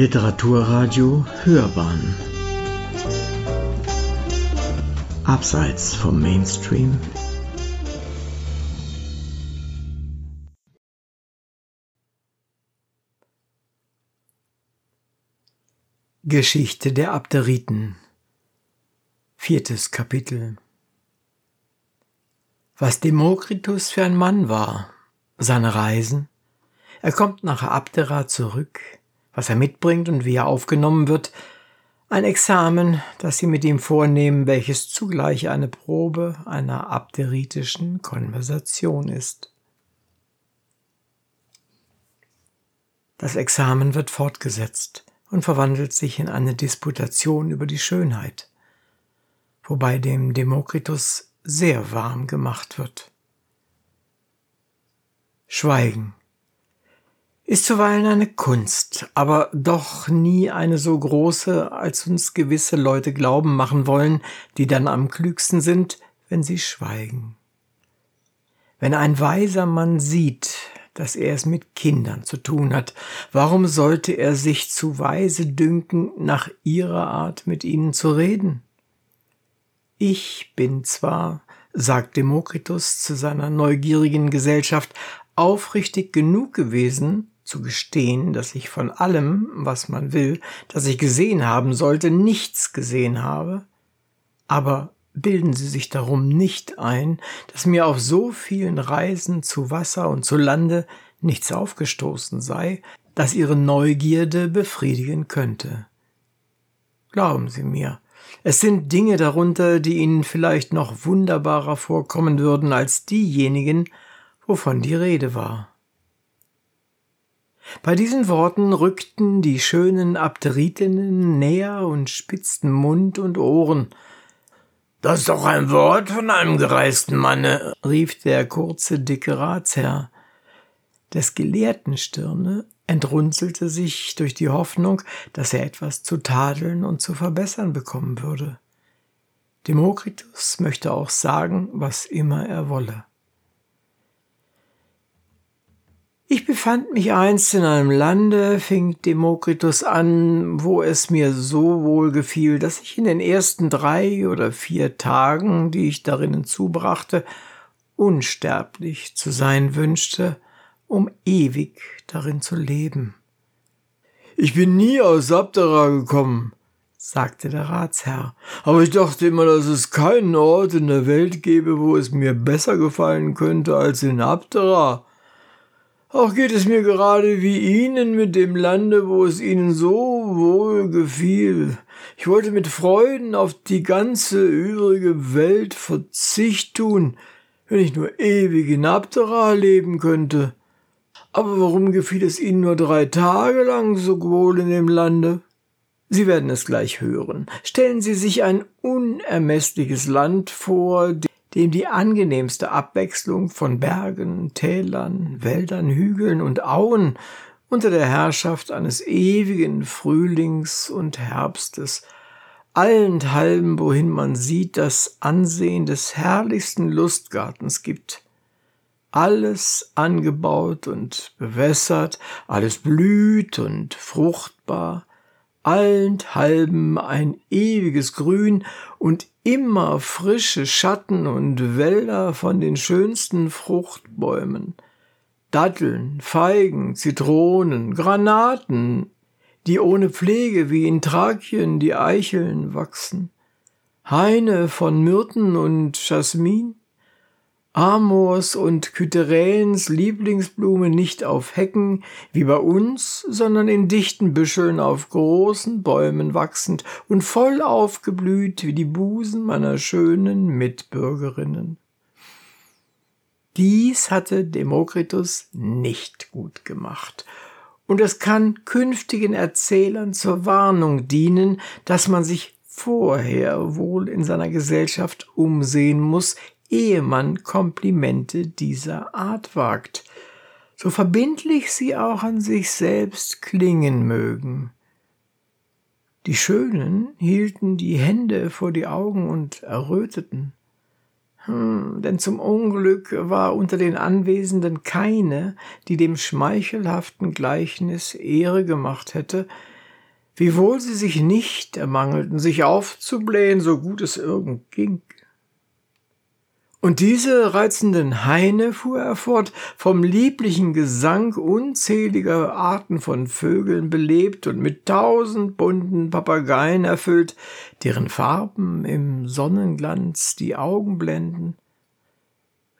Literaturradio Hörbahn. Abseits vom Mainstream. Geschichte der Abderiten. Viertes Kapitel. Was Demokritus für ein Mann war, seine Reisen, er kommt nach Abdera zurück, was er mitbringt und wie er aufgenommen wird, ein Examen, das sie mit ihm vornehmen, welches zugleich eine Probe einer abderitischen Konversation ist. Das Examen wird fortgesetzt und verwandelt sich in eine Disputation über die Schönheit, wobei dem Demokritus sehr warm gemacht wird. Schweigen ist zuweilen eine Kunst, aber doch nie eine so große, als uns gewisse Leute glauben machen wollen, die dann am klügsten sind, wenn sie schweigen. Wenn ein weiser Mann sieht, dass er es mit Kindern zu tun hat, warum sollte er sich zu weise dünken, nach ihrer Art mit ihnen zu reden? Ich bin zwar, sagt Demokritus zu seiner neugierigen Gesellschaft, aufrichtig genug gewesen, zu gestehen, dass ich von allem, was man will, das ich gesehen haben sollte, nichts gesehen habe. Aber bilden Sie sich darum nicht ein, dass mir auf so vielen Reisen zu Wasser und zu Lande nichts aufgestoßen sei, das Ihre Neugierde befriedigen könnte. Glauben Sie mir, es sind Dinge darunter, die Ihnen vielleicht noch wunderbarer vorkommen würden als diejenigen, wovon die Rede war. Bei diesen Worten rückten die schönen Abderitinnen näher und spitzten Mund und Ohren. Das ist doch ein Wort von einem gereisten Manne, rief der kurze, dicke Ratsherr. Des Gelehrten Stirne entrunzelte sich durch die Hoffnung, dass er etwas zu tadeln und zu verbessern bekommen würde. Demokritus möchte auch sagen, was immer er wolle. Ich befand mich einst in einem Lande, fing Demokritus an, wo es mir so wohl gefiel, dass ich in den ersten drei oder vier Tagen, die ich darinnen zubrachte, unsterblich zu sein wünschte, um ewig darin zu leben. Ich bin nie aus Abdera gekommen, sagte der Ratsherr, aber ich dachte immer, dass es keinen Ort in der Welt gäbe, wo es mir besser gefallen könnte als in Abdera. Auch geht es mir gerade wie Ihnen mit dem Lande, wo es Ihnen so wohl gefiel. Ich wollte mit Freuden auf die ganze übrige Welt Verzicht tun, wenn ich nur ewig in Abdera leben könnte. Aber warum gefiel es Ihnen nur drei Tage lang so wohl in dem Lande? Sie werden es gleich hören. Stellen Sie sich ein unermessliches Land vor, dem die angenehmste Abwechslung von Bergen, Tälern, Wäldern, Hügeln und Auen unter der Herrschaft eines ewigen Frühlings und Herbstes, allenthalben, wohin man sieht, das Ansehen des herrlichsten Lustgartens gibt. Alles angebaut und bewässert, alles blüht und fruchtbar, allenthalben ein ewiges Grün und immer frische Schatten und Wälder von den schönsten Fruchtbäumen. Datteln, Feigen, Zitronen, Granaten, die ohne Pflege wie in Thrakien die Eicheln wachsen, Haine von Myrten und Jasmin, Amors und Kytheräens Lieblingsblume nicht auf Hecken wie bei uns, sondern in dichten Büscheln auf großen Bäumen wachsend und voll aufgeblüht wie die Busen meiner schönen Mitbürgerinnen. Dies hatte Demokritus nicht gut gemacht, und es kann künftigen Erzählern zur Warnung dienen, dass man sich vorher wohl in seiner Gesellschaft umsehen muss, ehe man Komplimente dieser Art wagt, so verbindlich sie auch an sich selbst klingen mögen. Die Schönen hielten die Hände vor die Augen und erröteten. Hm, denn zum Unglück war unter den Anwesenden keine, die dem schmeichelhaften Gleichnis Ehre gemacht hätte, wiewohl sie sich nicht ermangelten, sich aufzublähen, so gut es irgend ging. Und diese reizenden Haine, fuhr er fort, vom lieblichen Gesang unzähliger Arten von Vögeln belebt und mit tausend bunten Papageien erfüllt, deren Farben im Sonnenglanz die Augen blenden.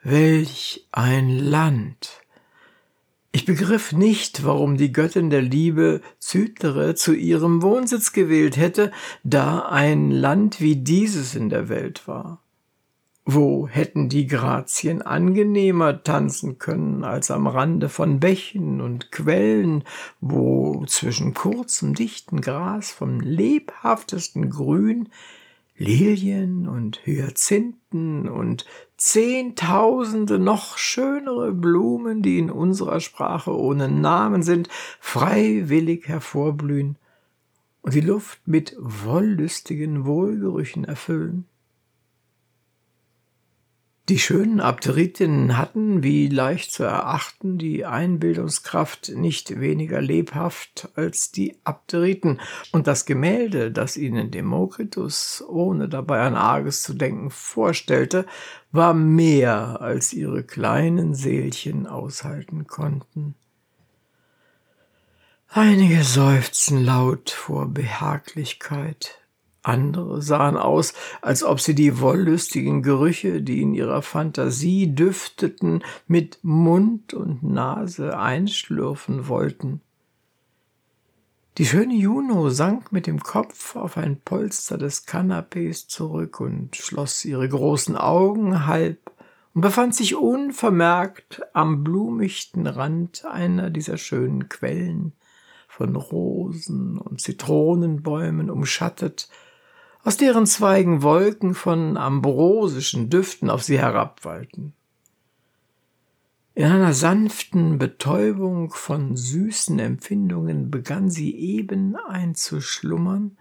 Welch ein Land! Ich begriff nicht, warum die Göttin der Liebe Zytere zu ihrem Wohnsitz gewählt hätte, da ein Land wie dieses in der Welt war. Wo hätten die Grazien angenehmer tanzen können als am Rande von Bächen und Quellen, wo zwischen kurzem dichten Gras vom lebhaftesten Grün Lilien und Hyazinthen und zehntausende noch schönere Blumen, die in unserer Sprache ohne Namen sind, freiwillig hervorblühen und die Luft mit wollüstigen Wohlgerüchen erfüllen. Die schönen Abderitinnen hatten, wie leicht zu erachten, die Einbildungskraft nicht weniger lebhaft als die Abderiten, und das Gemälde, das ihnen Demokritus, ohne dabei an Arges zu denken, vorstellte, war mehr, als ihre kleinen Seelchen aushalten konnten. Einige seufzen laut vor Behaglichkeit, andere sahen aus, als ob sie die wollüstigen Gerüche, die in ihrer Fantasie düfteten, mit Mund und Nase einschlürfen wollten. Die schöne Juno sank mit dem Kopf auf ein Polster des Kanapees zurück und schloss ihre großen Augen halb und befand sich unvermerkt am blumichten Rand einer dieser schönen Quellen, von Rosen und Zitronenbäumen umschattet, aus deren Zweigen Wolken von ambrosischen Düften auf sie herabwalten. In einer sanften Betäubung von süßen Empfindungen begann sie eben einzuschlummern,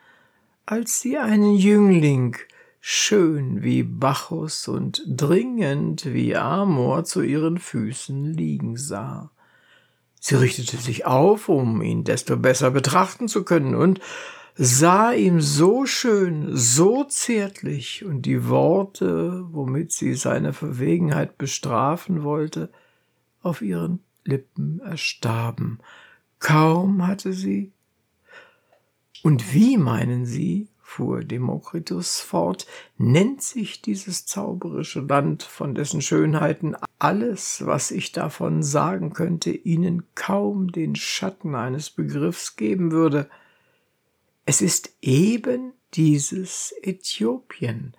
als sie einen Jüngling, schön wie Bacchus und dringend wie Amor, zu ihren Füßen liegen sah. Sie richtete sich auf, um ihn desto besser betrachten zu können, und sah ihm so schön, so zärtlich und die Worte, womit sie seine Verwegenheit bestrafen wollte, auf ihren Lippen erstarben. Kaum hatte sie. Und wie meinen Sie, fuhr Demokritus fort, nennt sich dieses zauberische Land, von dessen Schönheiten alles, was ich davon sagen könnte, Ihnen kaum den Schatten eines Begriffs geben würde, es ist eben dieses Äthiopien,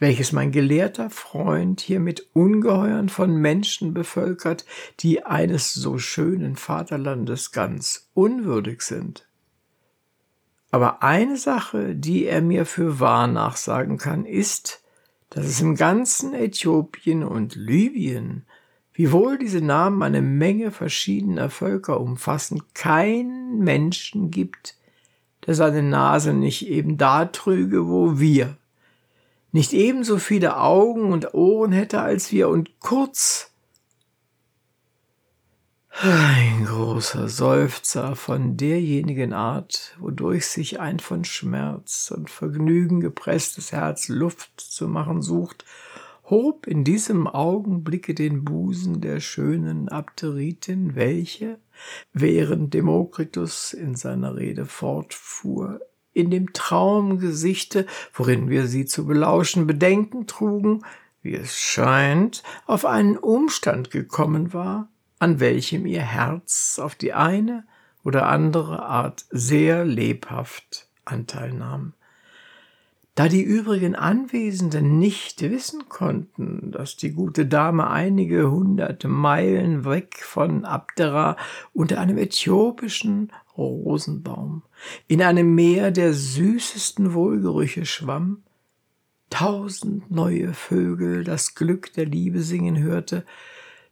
welches mein gelehrter Freund hier mit Ungeheuern von Menschen bevölkert, die eines so schönen Vaterlandes ganz unwürdig sind. Aber eine Sache, die er mir für wahr nachsagen kann, ist, dass es im ganzen Äthiopien und Libyen, wiewohl diese Namen eine Menge verschiedener Völker umfassen, keinen Menschen gibt, der seine Nase nicht eben da trüge, wo wir, nicht ebenso viele Augen und Ohren hätte als wir und kurz ein großer Seufzer von derjenigen Art, wodurch sich ein von Schmerz und Vergnügen gepresstes Herz Luft zu machen sucht, hob in diesem Augenblicke den Busen der schönen Abderitin, welche, während Demokritus in seiner Rede fortfuhr, in dem Traumgesichte, worin wir sie zu belauschen Bedenken trugen, wie es scheint, auf einen Umstand gekommen war, an welchem ihr Herz auf die eine oder andere Art sehr lebhaft Anteil nahm. Da die übrigen Anwesenden nicht wissen konnten, dass die gute Dame einige hundert Meilen weg von Abdera unter einem äthiopischen Rosenbaum in einem Meer der süßesten Wohlgerüche schwamm, tausend neue Vögel das Glück der Liebe singen hörte,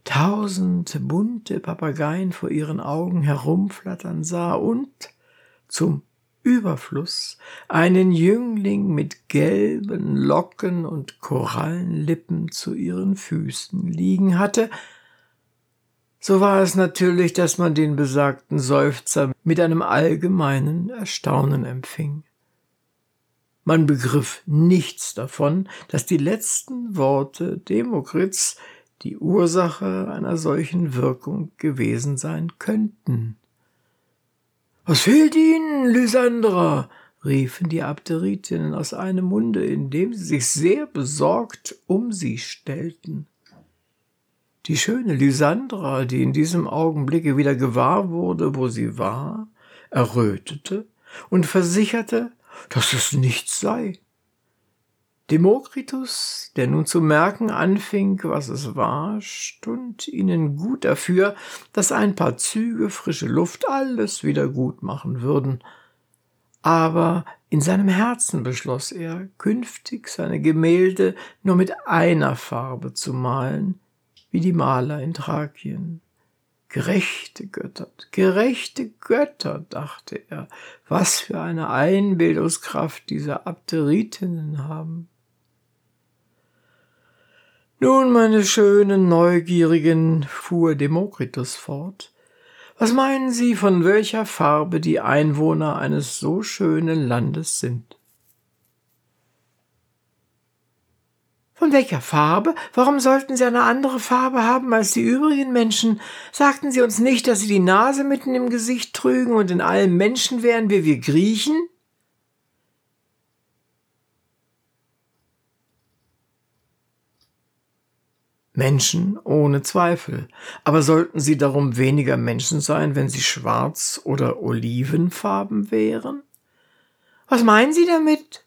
tausend bunte Papageien vor ihren Augen herumflattern sah und zum Überfluss einen Jüngling mit gelben Locken und Korallenlippen zu ihren Füßen liegen hatte, so war es natürlich, dass man den besagten Seufzer mit einem allgemeinen Erstaunen empfing. Man begriff nichts davon, dass die letzten Worte Demokrits die Ursache einer solchen Wirkung gewesen sein könnten. Was fehlt Ihnen, Lysandra? riefen die Abderitinnen aus einem Munde, indem sie sich sehr besorgt um sie stellten. Die schöne Lysandra, die in diesem Augenblicke wieder gewahr wurde, wo sie war, errötete und versicherte, dass es nichts sei. Demokritus, der nun zu merken anfing, was es war, stund ihnen gut dafür, dass ein paar Züge frische Luft alles wieder gut machen würden. Aber in seinem Herzen beschloss er, künftig seine Gemälde nur mit einer Farbe zu malen, wie die Maler in Thrakien. Gerechte Götter, gerechte Götter, dachte er, was für eine Einbildungskraft diese Abderitinnen haben. Nun, meine schönen Neugierigen, fuhr Demokritus fort, was meinen Sie, von welcher Farbe die Einwohner eines so schönen Landes sind? Von welcher Farbe? Warum sollten sie eine andere Farbe haben als die übrigen Menschen? Sagten sie uns nicht, dass sie die Nase mitten im Gesicht trügen und in allem Menschen wären wie wir Griechen? Menschen ohne Zweifel. Aber sollten sie darum weniger Menschen sein, wenn sie schwarz oder olivenfarben wären? Was meinen Sie damit?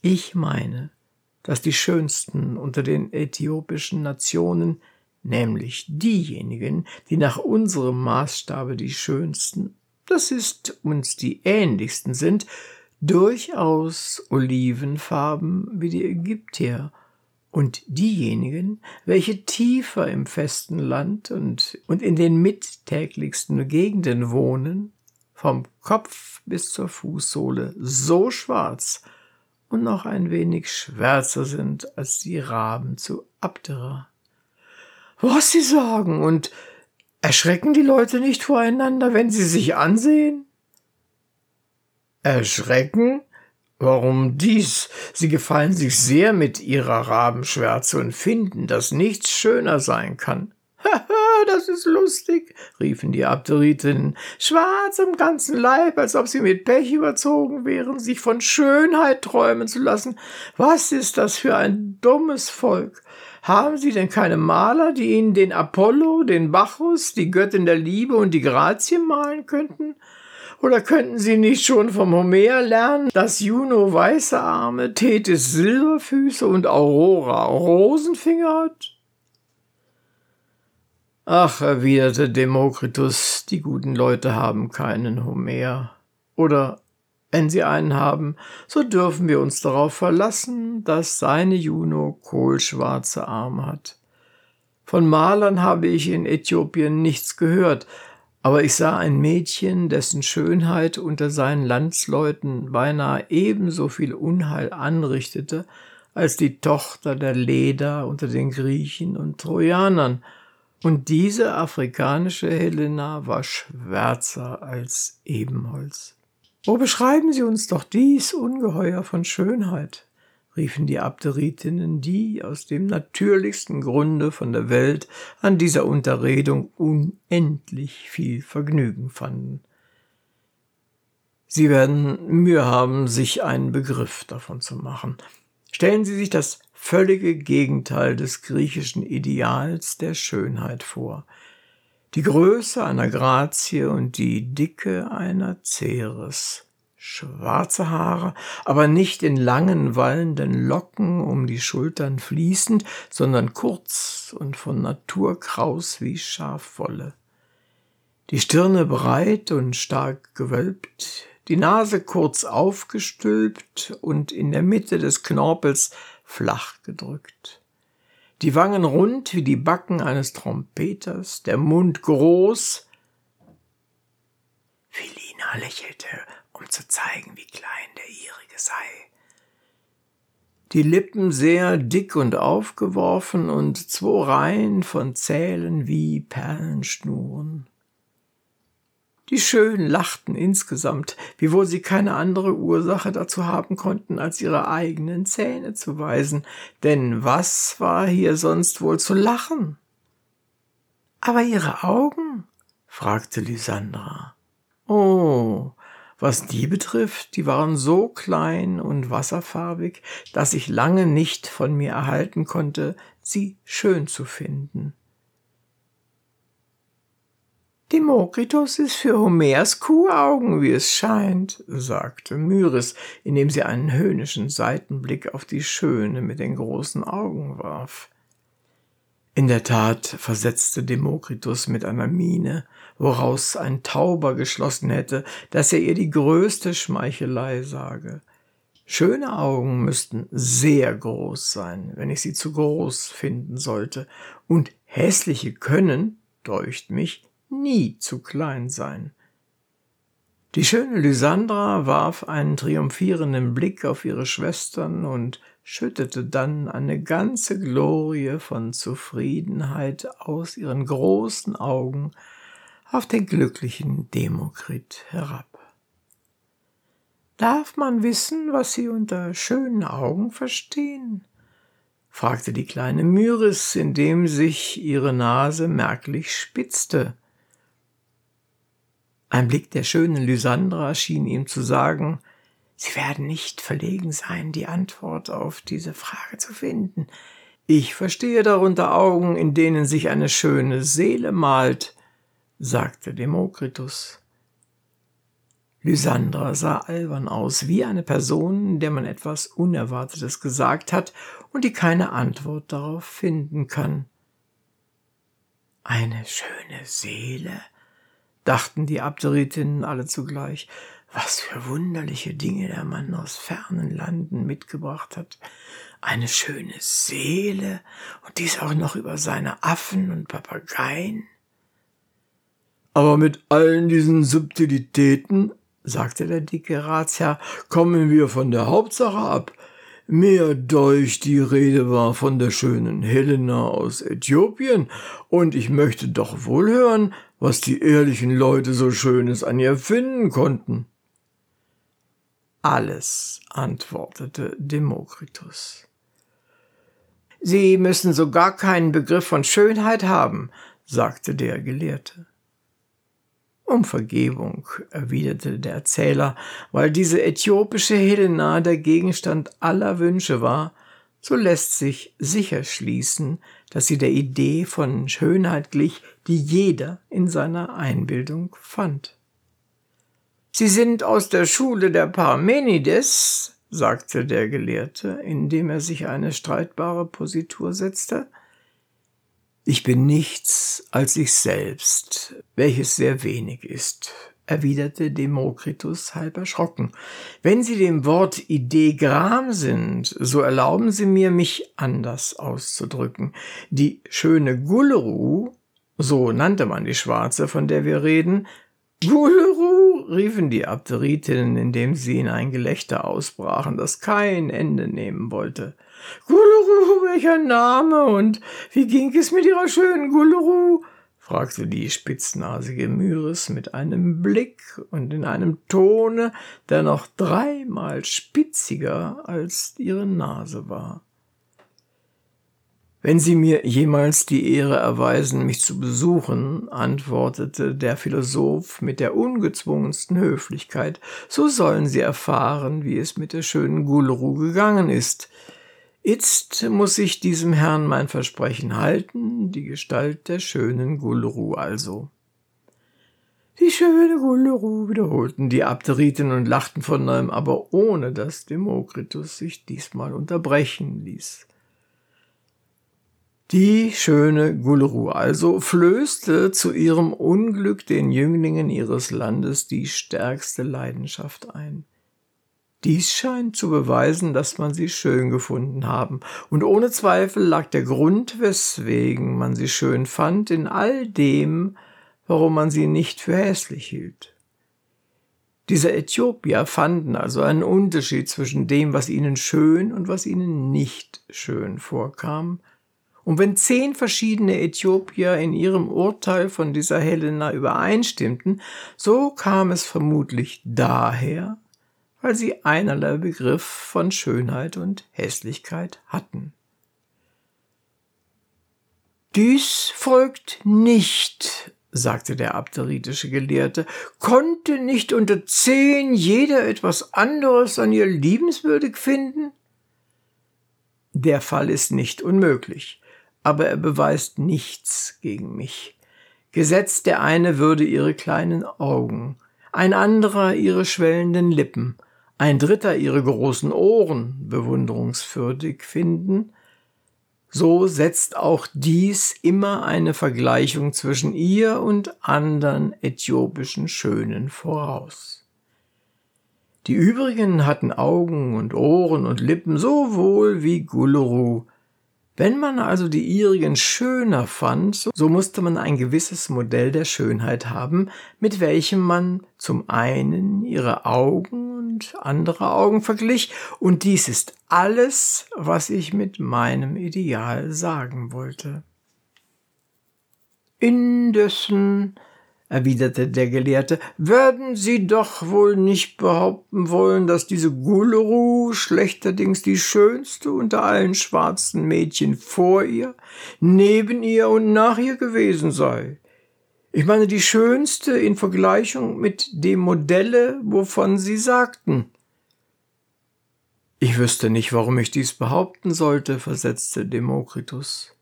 Ich meine, dass die schönsten unter den äthiopischen Nationen, nämlich diejenigen, die nach unserem Maßstabe die schönsten, das ist uns die ähnlichsten sind, durchaus Olivenfarben wie die Ägyptier und diejenigen, welche tiefer im festen Land und, und in den mittäglichsten Gegenden wohnen, vom Kopf bis zur Fußsohle so schwarz, und noch ein wenig schwärzer sind als die Raben zu Abdera. Was Sie sagen, und erschrecken die Leute nicht voreinander, wenn sie sich ansehen? Erschrecken? Warum dies? Sie gefallen sich sehr mit ihrer Rabenschwärze und finden, dass nichts schöner sein kann. Haha, das ist lustig, riefen die Abderitinnen, schwarz am ganzen Leib, als ob sie mit Pech überzogen wären, sich von Schönheit träumen zu lassen. Was ist das für ein dummes Volk? Haben Sie denn keine Maler, die Ihnen den Apollo, den Bacchus, die Göttin der Liebe und die Grazie malen könnten? Oder könnten Sie nicht schon vom Homer lernen, dass Juno weiße Arme, Tethys Silberfüße und Aurora Rosenfinger hat? Ach, erwiderte Demokritus, die guten Leute haben keinen Homer. Oder wenn sie einen haben, so dürfen wir uns darauf verlassen, dass seine Juno kohlschwarze Arme hat. Von Malern habe ich in Äthiopien nichts gehört, aber ich sah ein Mädchen, dessen Schönheit unter seinen Landsleuten beinahe ebenso viel Unheil anrichtete als die Tochter der Leda unter den Griechen und Trojanern, und diese afrikanische Helena war schwärzer als Ebenholz. Wo beschreiben Sie uns doch dies Ungeheuer von Schönheit? Riefen die Abderitinnen, die aus dem natürlichsten Grunde von der Welt an dieser Unterredung unendlich viel Vergnügen fanden. Sie werden Mühe haben, sich einen Begriff davon zu machen. Stellen Sie sich das völlige Gegenteil des griechischen Ideals der Schönheit vor. Die Größe einer Grazie und die Dicke einer Ceres. Schwarze Haare, aber nicht in langen, wallenden Locken um die Schultern fließend, sondern kurz und von Natur kraus wie Schafwolle. Die Stirne breit und stark gewölbt, die Nase kurz aufgestülpt und in der Mitte des Knorpels flach gedrückt. Die Wangen rund wie die Backen eines Trompeters, der Mund groß. Philina lächelte, um zu zeigen, wie klein der ihrige sei. die Lippen sehr dick und aufgeworfen und zwei Reihen von Zählen wie Perlenschnuren. Die Schönen lachten insgesamt, wiewohl sie keine andere Ursache dazu haben konnten, als ihre eigenen Zähne zu weisen, denn was war hier sonst wohl zu lachen? Aber ihre Augen? fragte Lysandra. Oh, was die betrifft, die waren so klein und wasserfarbig, dass ich lange nicht von mir erhalten konnte, sie schön zu finden. Demokritos ist für Homers Kuhaugen, wie es scheint, sagte Myris, indem sie einen höhnischen Seitenblick auf die Schöne mit den großen Augen warf. In der Tat, versetzte Demokritus mit einer Miene, woraus ein Tauber geschlossen hätte, dass er ihr die größte Schmeichelei sage. Schöne Augen müssten sehr groß sein, wenn ich sie zu groß finden sollte, und hässliche können, deucht mich, nie zu klein sein. Die schöne Lysandra warf einen triumphierenden Blick auf ihre Schwestern und schüttete dann eine ganze Glorie von Zufriedenheit aus ihren großen Augen auf den glücklichen Demokrit herab. Darf man wissen, was Sie unter schönen Augen verstehen? fragte die kleine Myris, indem sich ihre Nase merklich spitzte. Ein Blick der schönen Lysandra schien ihm zu sagen, Sie werden nicht verlegen sein, die Antwort auf diese Frage zu finden. Ich verstehe darunter Augen, in denen sich eine schöne Seele malt, sagte Demokritus. Lysandra sah albern aus, wie eine Person, der man etwas Unerwartetes gesagt hat und die keine Antwort darauf finden kann. Eine schöne Seele, dachten die Abderitinnen alle zugleich. Was für wunderliche Dinge der Mann aus fernen Landen mitgebracht hat. Eine schöne Seele und dies auch noch über seine Affen und Papageien. Aber mit allen diesen Subtilitäten, sagte der dicke Ratsherr, kommen wir von der Hauptsache ab. Mehr durch die Rede war von der schönen Helena aus Äthiopien, und ich möchte doch wohl hören, was die ehrlichen Leute so Schönes an ihr finden konnten. Alles, antwortete Demokritus. Sie müssen so gar keinen Begriff von Schönheit haben, sagte der Gelehrte. Um Vergebung, erwiderte der Erzähler, weil diese äthiopische Helena der Gegenstand aller Wünsche war, so lässt sich sicher schließen, dass sie der Idee von Schönheit glich, die jeder in seiner Einbildung fand. Sie sind aus der Schule der Parmenides, sagte der Gelehrte, indem er sich eine streitbare Positur setzte. Ich bin nichts als ich selbst, welches sehr wenig ist, erwiderte Demokritus halb erschrocken. Wenn Sie dem Wort Ideegram sind, so erlauben Sie mir, mich anders auszudrücken. Die schöne Gulleru, so nannte man die Schwarze, von der wir reden, Gulleru, riefen die Abderitinnen, indem sie in ein Gelächter ausbrachen, das kein Ende nehmen wollte. Gulleru, welcher Name und wie ging es mit ihrer schönen Gulleru? fragte die spitznasige Myris mit einem Blick und in einem Tone, der noch dreimal spitziger als ihre Nase war. Wenn Sie mir jemals die Ehre erweisen, mich zu besuchen, antwortete der Philosoph mit der ungezwungensten Höflichkeit, so sollen Sie erfahren, wie es mit der schönen Gulru gegangen ist. Itzt muss ich diesem Herrn mein Versprechen halten, die Gestalt der schönen Gulleru also. Die schöne Gulleru, wiederholten die Abderiten und lachten von neuem, aber ohne dass Demokritus sich diesmal unterbrechen ließ. Die schöne Gulleru also flößte zu ihrem Unglück den Jünglingen ihres Landes die stärkste Leidenschaft ein. Dies scheint zu beweisen, dass man sie schön gefunden haben, und ohne Zweifel lag der Grund, weswegen man sie schön fand, in all dem, warum man sie nicht für hässlich hielt. Diese Äthiopier fanden also einen Unterschied zwischen dem, was ihnen schön und was ihnen nicht schön vorkam. Und wenn zehn verschiedene Äthiopier in ihrem Urteil von dieser Helena übereinstimmten, so kam es vermutlich daher, weil sie einerlei Begriff von Schönheit und Hässlichkeit hatten. Dies folgt nicht sagte der abderitische Gelehrte, konnte nicht unter zehn jeder etwas anderes an ihr liebenswürdig finden? Der Fall ist nicht unmöglich, aber er beweist nichts gegen mich. Gesetzt der eine würde ihre kleinen Augen, ein anderer ihre schwellenden Lippen, ein dritter ihre großen Ohren bewunderungswürdig finden, so setzt auch dies immer eine Vergleichung zwischen ihr und anderen äthiopischen Schönen voraus. Die übrigen hatten Augen und Ohren und Lippen so wohl wie Gulleru, wenn man also die ihrigen schöner fand, so musste man ein gewisses Modell der Schönheit haben, mit welchem man zum einen ihre Augen und andere Augen verglich, und dies ist alles, was ich mit meinem Ideal sagen wollte. Indessen erwiderte der Gelehrte, werden Sie doch wohl nicht behaupten wollen, dass diese Gulleru schlechterdings die schönste unter allen schwarzen Mädchen vor ihr, neben ihr und nach ihr gewesen sei. Ich meine die schönste in Vergleichung mit dem Modelle, wovon Sie sagten. Ich wüsste nicht, warum ich dies behaupten sollte, versetzte Demokritus.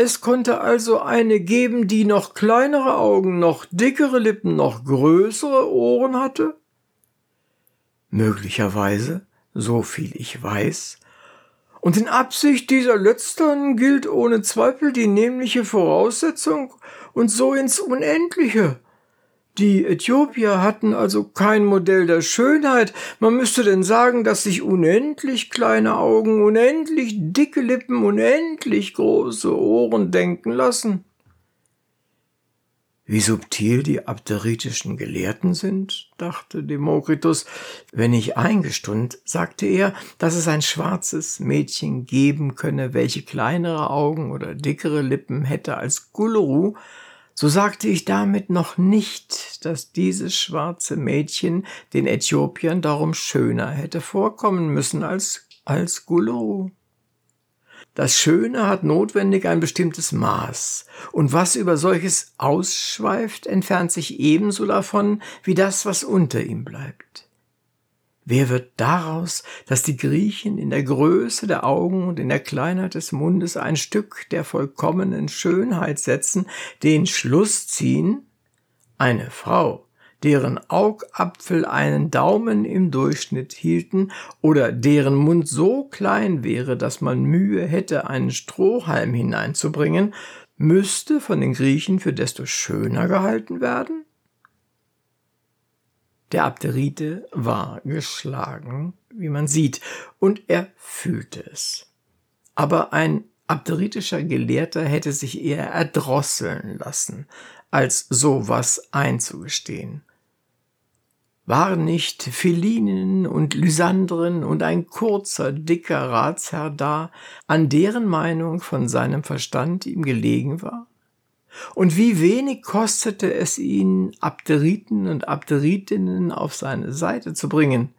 Es konnte also eine geben, die noch kleinere Augen, noch dickere Lippen, noch größere Ohren hatte? Möglicherweise, so viel ich weiß. Und in Absicht dieser letzteren gilt ohne Zweifel die nämliche Voraussetzung und so ins Unendliche. Die Äthiopier hatten also kein Modell der Schönheit. Man müsste denn sagen, dass sich unendlich kleine Augen, unendlich dicke Lippen, unendlich große Ohren denken lassen. Wie subtil die abderitischen Gelehrten sind, dachte Demokritus. Wenn ich eingestund, sagte er, dass es ein schwarzes Mädchen geben könne, welche kleinere Augen oder dickere Lippen hätte als Gulleru, so sagte ich damit noch nicht, dass dieses schwarze Mädchen den Äthiopiern darum schöner hätte vorkommen müssen als, als Gullo. Das Schöne hat notwendig ein bestimmtes Maß, und was über solches ausschweift, entfernt sich ebenso davon wie das, was unter ihm bleibt. Wer wird daraus, dass die Griechen in der Größe der Augen und in der Kleinheit des Mundes ein Stück der vollkommenen Schönheit setzen, den Schluss ziehen? Eine Frau, deren Augapfel einen Daumen im Durchschnitt hielten oder deren Mund so klein wäre, dass man Mühe hätte, einen Strohhalm hineinzubringen, müsste von den Griechen für desto schöner gehalten werden? Der Abderite war geschlagen, wie man sieht, und er fühlte es. Aber ein abderitischer Gelehrter hätte sich eher erdrosseln lassen, als sowas einzugestehen. Waren nicht Philinen und Lysandren und ein kurzer, dicker Ratsherr da, an deren Meinung von seinem Verstand ihm gelegen war? Und wie wenig kostete es ihn, Abderiten und Abderitinnen auf seine Seite zu bringen.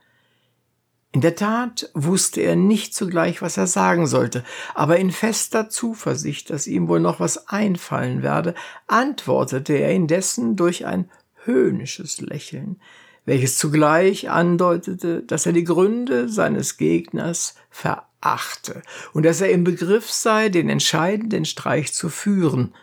In der Tat wusste er nicht zugleich, was er sagen sollte, aber in fester Zuversicht, dass ihm wohl noch was einfallen werde, antwortete er indessen durch ein höhnisches Lächeln, welches zugleich andeutete, dass er die Gründe seines Gegners verachte und dass er im Begriff sei, den entscheidenden Streich zu führen,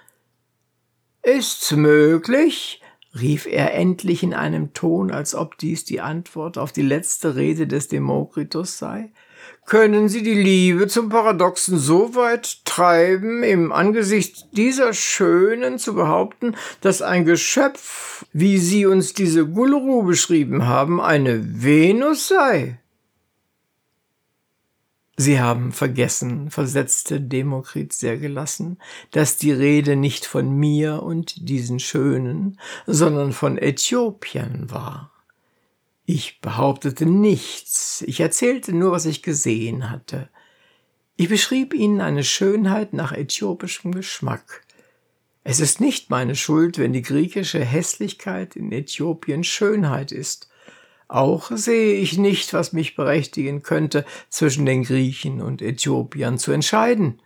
Ist's möglich? rief er endlich in einem Ton, als ob dies die Antwort auf die letzte Rede des Demokritus sei. Können Sie die Liebe zum Paradoxen so weit treiben, im Angesicht dieser Schönen zu behaupten, dass ein Geschöpf, wie Sie uns diese Gulleru beschrieben haben, eine Venus sei? Sie haben vergessen, versetzte Demokrit sehr gelassen, dass die Rede nicht von mir und diesen Schönen, sondern von Äthiopien war. Ich behauptete nichts, ich erzählte nur, was ich gesehen hatte. Ich beschrieb ihnen eine Schönheit nach äthiopischem Geschmack. Es ist nicht meine Schuld, wenn die griechische Hässlichkeit in Äthiopien Schönheit ist. Auch sehe ich nicht, was mich berechtigen könnte, zwischen den Griechen und Äthiopiern zu entscheiden.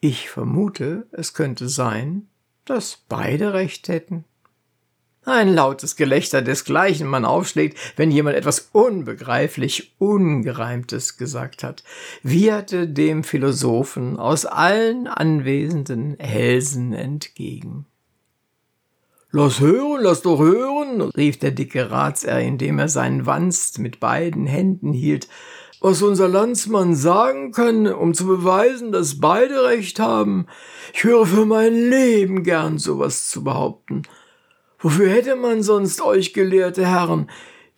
Ich vermute, es könnte sein, dass beide recht hätten. Ein lautes Gelächter desgleichen man aufschlägt, wenn jemand etwas unbegreiflich Ungereimtes gesagt hat, wieherte dem Philosophen aus allen Anwesenden Hälsen entgegen. Lass hören, lass doch hören, rief der dicke Ratsherr, indem er seinen Wanst mit beiden Händen hielt, was unser Landsmann sagen kann, um zu beweisen, dass beide recht haben. Ich höre für mein Leben gern sowas zu behaupten. Wofür hätte man sonst euch gelehrte Herren?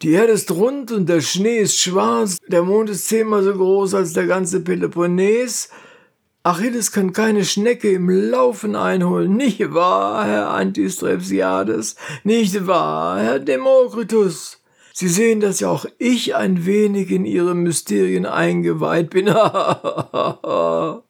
Die Erde ist rund und der Schnee ist schwarz, der Mond ist zehnmal so groß als der ganze Peloponnes, Achilles kann keine Schnecke im Laufen einholen, nicht wahr, Herr Antistrepsiades? Nicht wahr, Herr Demokritus? Sie sehen, dass ja auch ich ein wenig in Ihre Mysterien eingeweiht bin.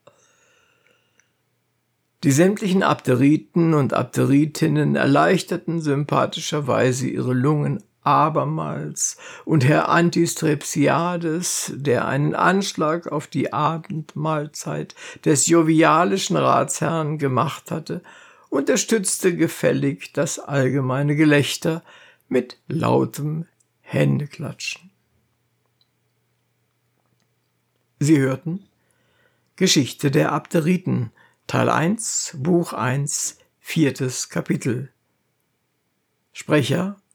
Die sämtlichen Abderiten und Abderitinnen erleichterten sympathischerweise ihre Lungen abermals, und Herr Antistrepsiades, der einen Anschlag auf die Abendmahlzeit des jovialischen Ratsherrn gemacht hatte, unterstützte gefällig das allgemeine Gelächter mit lautem Händeklatschen. Sie hörten Geschichte der Abderiten, Teil 1, Buch 1, viertes Kapitel. Sprecher